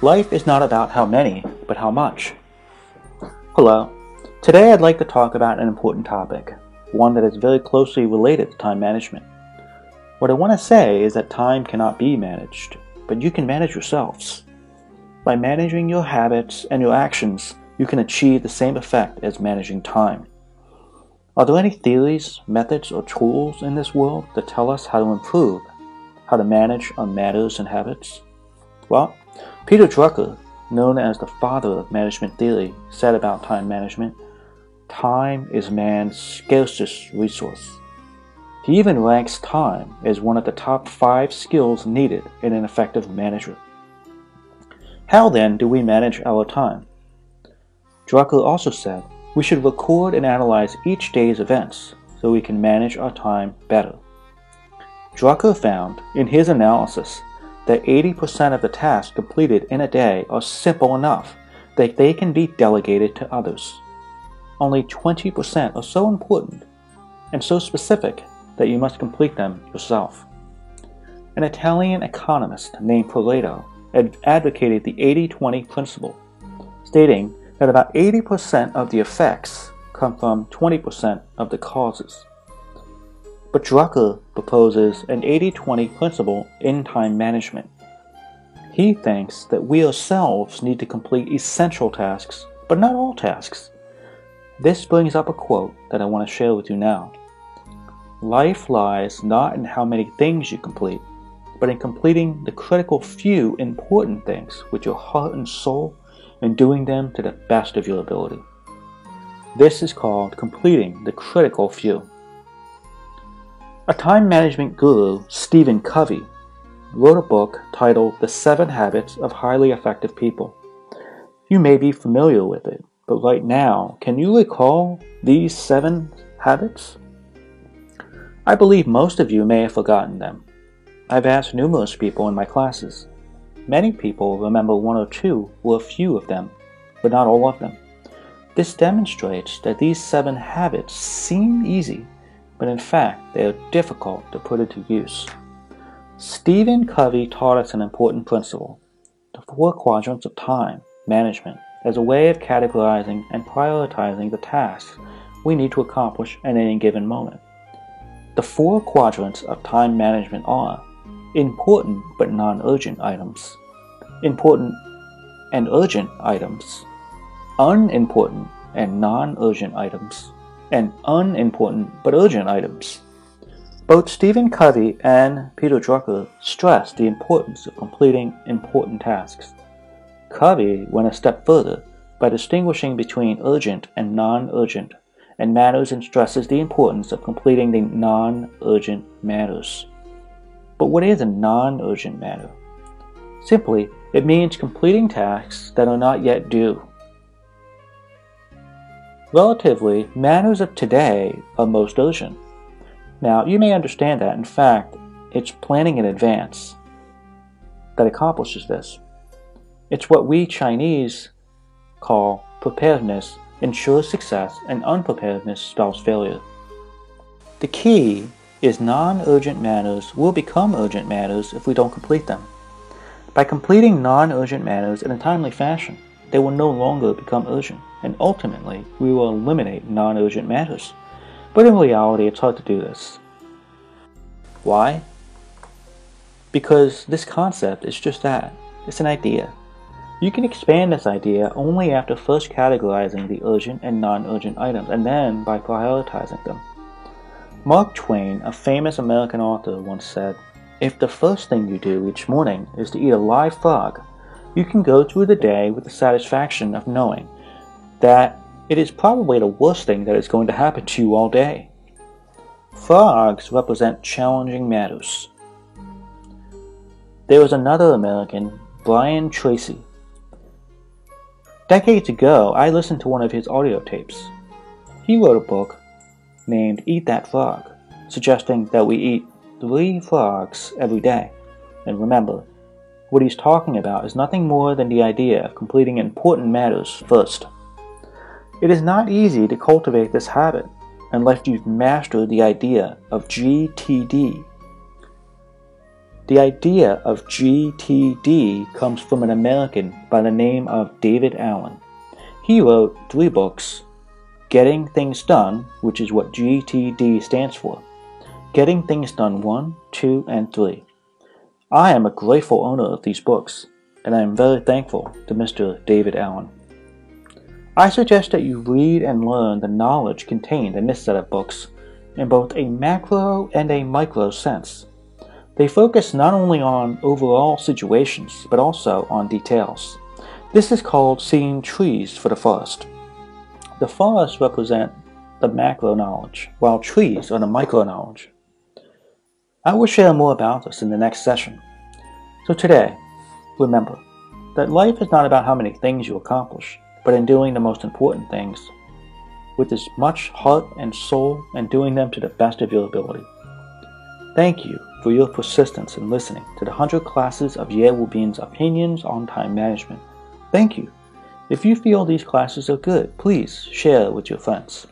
Life is not about how many, but how much. Hello. Today I'd like to talk about an important topic, one that is very closely related to time management. What I want to say is that time cannot be managed, but you can manage yourselves. By managing your habits and your actions, you can achieve the same effect as managing time. Are there any theories, methods, or tools in this world that tell us how to improve, how to manage our matters and habits? Well, Peter Drucker, known as the father of management theory, said about time management time is man's scarcest resource. He even ranks time as one of the top five skills needed in an effective manager. How then do we manage our time? Drucker also said we should record and analyze each day's events so we can manage our time better. Drucker found, in his analysis, that 80% of the tasks completed in a day are simple enough that they can be delegated to others. Only 20% are so important and so specific that you must complete them yourself. An Italian economist named Pareto advocated the 80 20 principle, stating that about 80% of the effects come from 20% of the causes. But Drucker proposes an 80 20 principle in time management. He thinks that we ourselves need to complete essential tasks, but not all tasks. This brings up a quote that I want to share with you now. Life lies not in how many things you complete, but in completing the critical few important things with your heart and soul and doing them to the best of your ability. This is called completing the critical few. A time management guru, Stephen Covey, wrote a book titled The Seven Habits of Highly Effective People. You may be familiar with it, but right now, can you recall these seven habits? I believe most of you may have forgotten them. I've asked numerous people in my classes. Many people remember one or two or a few of them, but not all of them. This demonstrates that these seven habits seem easy, but in fact they are difficult to put into use. Stephen Covey taught us an important principle the four quadrants of time management as a way of categorizing and prioritizing the tasks we need to accomplish at any given moment. The four quadrants of time management are important but non urgent items, important and urgent items, unimportant and non urgent items, and unimportant but urgent items. Both Stephen Covey and Peter Drucker stress the importance of completing important tasks. Covey went a step further by distinguishing between urgent and non urgent and matters and stresses the importance of completing the non urgent matters. But what is a non urgent matter? Simply, it means completing tasks that are not yet due. Relatively, matters of today are most urgent. Now, you may understand that, in fact, it's planning in advance that accomplishes this. It's what we Chinese call preparedness ensures success and unpreparedness spells failure. The key is non-urgent matters will become urgent matters if we don't complete them. By completing non-urgent matters in a timely fashion, they will no longer become urgent, and ultimately we will eliminate non-urgent matters. But in reality, it's hard to do this. Why? Because this concept is just that. It's an idea. You can expand this idea only after first categorizing the urgent and non-urgent items, and then by prioritizing them. Mark Twain, a famous American author, once said, If the first thing you do each morning is to eat a live frog, you can go through the day with the satisfaction of knowing that it is probably the worst thing that is going to happen to you all day. Frogs represent challenging matters. There was another American, Brian Tracy. Decades ago, I listened to one of his audio tapes. He wrote a book named Eat That Frog, suggesting that we eat three frogs every day. And remember, what he's talking about is nothing more than the idea of completing important matters first. It is not easy to cultivate this habit unless you've mastered the idea of GTD. The idea of GTD comes from an American by the name of David Allen. He wrote three books Getting Things Done, which is what GTD stands for. Getting Things Done 1, 2, and 3. I am a grateful owner of these books, and I am very thankful to Mr. David Allen. I suggest that you read and learn the knowledge contained in this set of books in both a macro and a micro sense. They focus not only on overall situations, but also on details. This is called seeing trees for the forest. The forests represent the macro knowledge, while trees are the micro knowledge. I will share more about this in the next session. So today, remember that life is not about how many things you accomplish, but in doing the most important things with as much heart and soul and doing them to the best of your ability. Thank you for your persistence in listening to the 100 classes of Yale Rabin's opinions on time management. Thank you. If you feel these classes are good, please share with your friends.